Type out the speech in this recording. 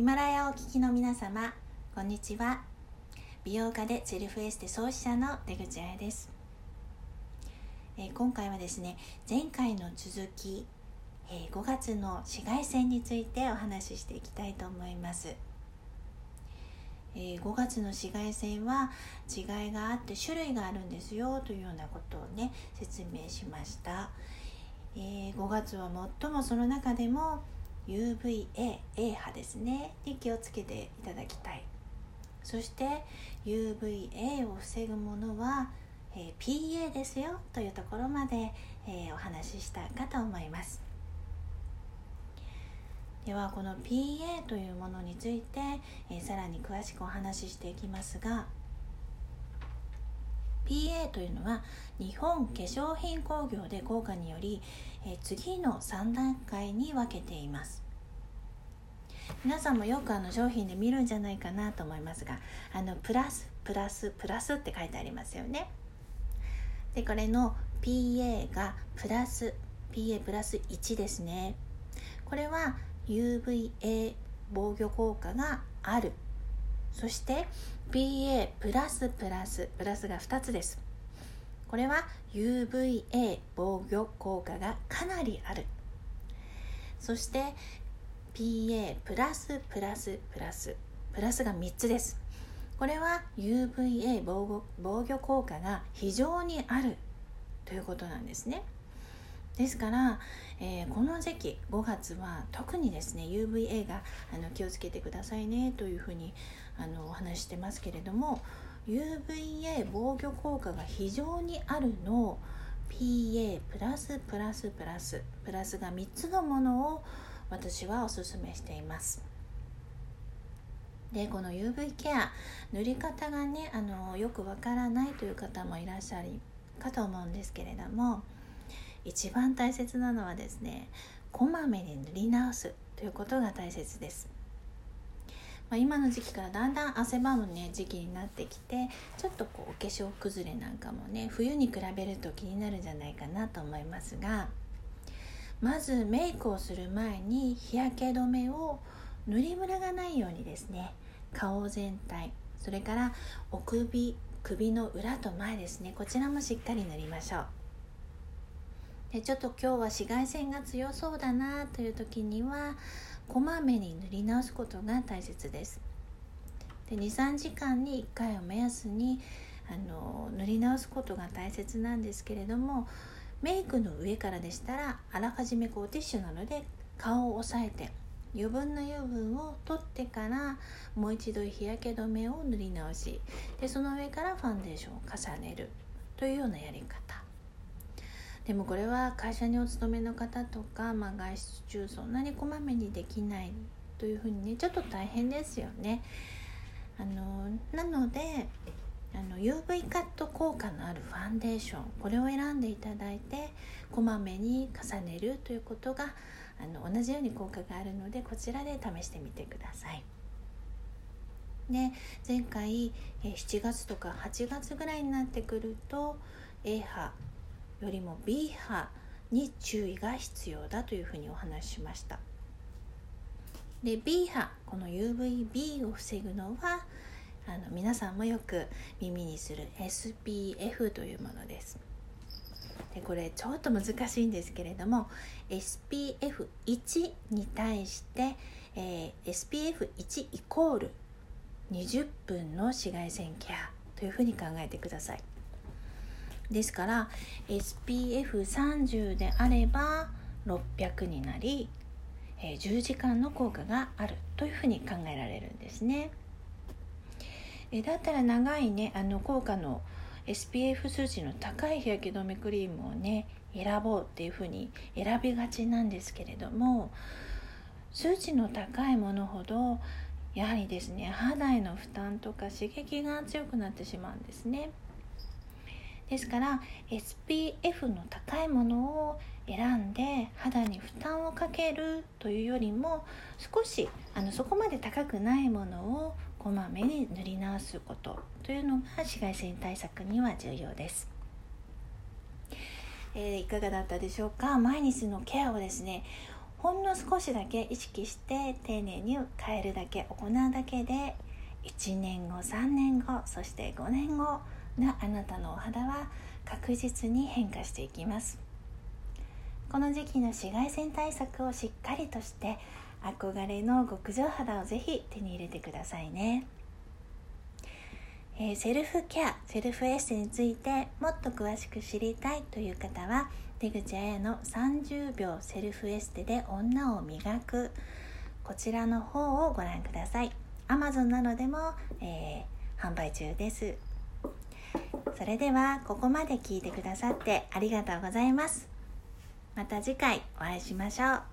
ヒマラヤをお聞きの皆様こんにちは。美容家でセルフエステ創始者の出口彩です、えー、今回はですね前回の続き、えー、5月の紫外線についてお話ししていきたいと思います。えー、5月の紫外線は違いがあって種類があるんですよというようなことをね説明しました、えー、5月は最もその中でも UVA A 波ですね。に気をつけていただきたい。そして UVA を防ぐものは、えー、PA ですよ。というところまで、えー、お話ししたかと思います。ではこの PA というものについて、えー、さらに詳しくお話ししていきますが PA というのは日本化粧品工業で効果により、え、次の3段階に分けています。皆さんもよくあの商品で見るんじゃないかなと思いますがあのプラスプラスプラスって書いてありますよね。でこれの PA がプラス PA プラス1ですね。これは UVA 防御効果がある。そして PA プラスプラスプラスが2つです。これは UVA 防御効果がかなりある。そして PA プラスプラスプラスプラスが3つです。これは UVA 防御防御効果が非常にあるということなんですね。ですから、えー、この時期5月は特にですね UVA があの気をつけてくださいねというふうにあのお話してますけれども UVA 防御効果が非常にあるの PA プラスプラスプラスプラスが3つのものを私はおすすめしています。でこの UV ケア塗り方がねあのよくわからないという方もいらっしゃるかと思うんですけれども一番大切なのはですねこまめに塗り直すということが大切です、まあ、今の時期からだんだん汗ばむね時期になってきてちょっとこうお化粧崩れなんかもね冬に比べると気になるんじゃないかなと思いますがまずメイクをする前に日焼け止めを塗りムラがないようにですね顔全体それからお首首の裏と前ですねこちらもしっかり塗りましょう。でちょっと今日は紫外線が強そうだなという時にはこまめに塗り直すことが大切です。23時間に1回を目安にあの塗り直すことが大切なんですけれどもメイクの上からでしたらあらかじめこうティッシュなので顔を押さえて余分な油分を取ってからもう一度日焼け止めを塗り直しでその上からファンデーションを重ねるというようなやり方。でもこれは会社にお勤めの方とか、まあ、外出中そんなにこまめにできないというふうにねちょっと大変ですよねあのなのであの UV カット効果のあるファンデーションこれを選んでいただいてこまめに重ねるということがあの同じように効果があるのでこちらで試してみてください。で前回7月とか8月ぐらいになってくると A 波よりも B 波に注意が必要だというふうにお話ししました。で B 波この UVB を防ぐのはあの皆さんもよく耳にする SPF というものですでこれちょっと難しいんですけれども SPF1 に対して、えー、SPF1 イコール20分の紫外線ケアというふうに考えてくださいですから SPF30 であれば600になり、え、10時間の効果があるというふうに考えられるんですね。えだったら長いねあの効果の SPF 数値の高い日焼け止めクリームをね選ぼうっていうふうに選びがちなんですけれども数値の高いものほどやはりですね肌への負担とか刺激が強くなってしまうんですねですから SPF の高いものを選んで肌に負担をかけるというよりも少しあのそこまで高くないものをこまめに塗り直すことというのが紫外線対策には重要です、えー、いかがだったでしょうか？毎日のケアをですねほんの少しだけ意識して丁寧に変えるだけ行うだけで1年後3年後そして5年後のあなたのお肌は確実に変化していきます。この時期の紫外線対策をしっかりとして憧れの極上肌をぜひ手に入れてくださいね、えー、セルフケアセルフエステについてもっと詳しく知りたいという方は出口彩の30秒セルフエステで女を磨くこちらの方をご覧ください。Amazon などでも、えー、販売中です。それではここまで聞いてくださってありがとうございます。また次回お会いしましょう。